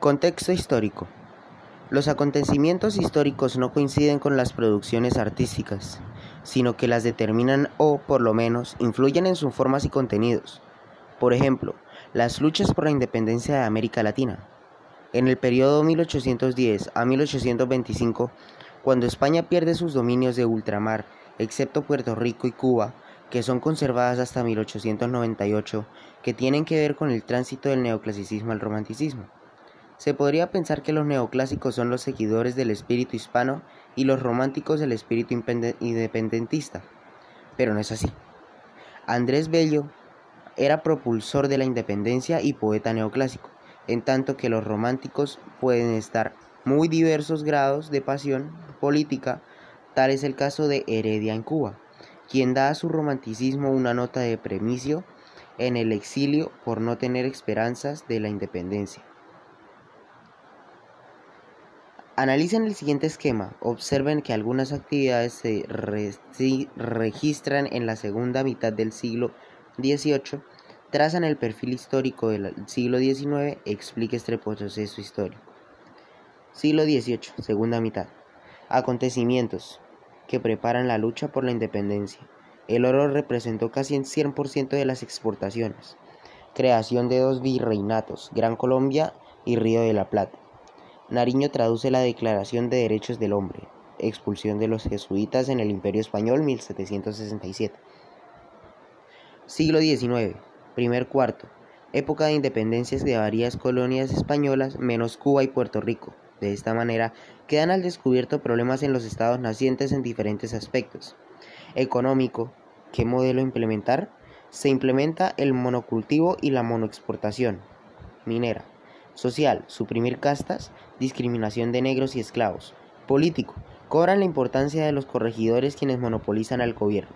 Contexto histórico. Los acontecimientos históricos no coinciden con las producciones artísticas, sino que las determinan o, por lo menos, influyen en sus formas y contenidos. Por ejemplo, las luchas por la independencia de América Latina. En el periodo 1810 a 1825, cuando España pierde sus dominios de ultramar, excepto Puerto Rico y Cuba, que son conservadas hasta 1898, que tienen que ver con el tránsito del neoclasicismo al romanticismo. Se podría pensar que los neoclásicos son los seguidores del espíritu hispano y los románticos del espíritu independentista, pero no es así. Andrés Bello era propulsor de la independencia y poeta neoclásico, en tanto que los románticos pueden estar muy diversos grados de pasión política, tal es el caso de Heredia en Cuba, quien da a su romanticismo una nota de premicio en el exilio por no tener esperanzas de la independencia. Analicen el siguiente esquema. Observen que algunas actividades se registran en la segunda mitad del siglo XVIII, trazan el perfil histórico del siglo XIX, explique este proceso histórico. Siglo XVIII, segunda mitad. Acontecimientos que preparan la lucha por la independencia. El oro representó casi el 100% de las exportaciones. Creación de dos virreinatos, Gran Colombia y Río de la Plata. Nariño traduce la Declaración de Derechos del Hombre, expulsión de los jesuitas en el Imperio Español 1767. Siglo XIX, primer cuarto, época de independencias de varias colonias españolas menos Cuba y Puerto Rico. De esta manera, quedan al descubierto problemas en los estados nacientes en diferentes aspectos. Económico, ¿qué modelo implementar? Se implementa el monocultivo y la monoexportación. Minera. Social, suprimir castas, discriminación de negros y esclavos. Político, cobran la importancia de los corregidores quienes monopolizan al gobierno.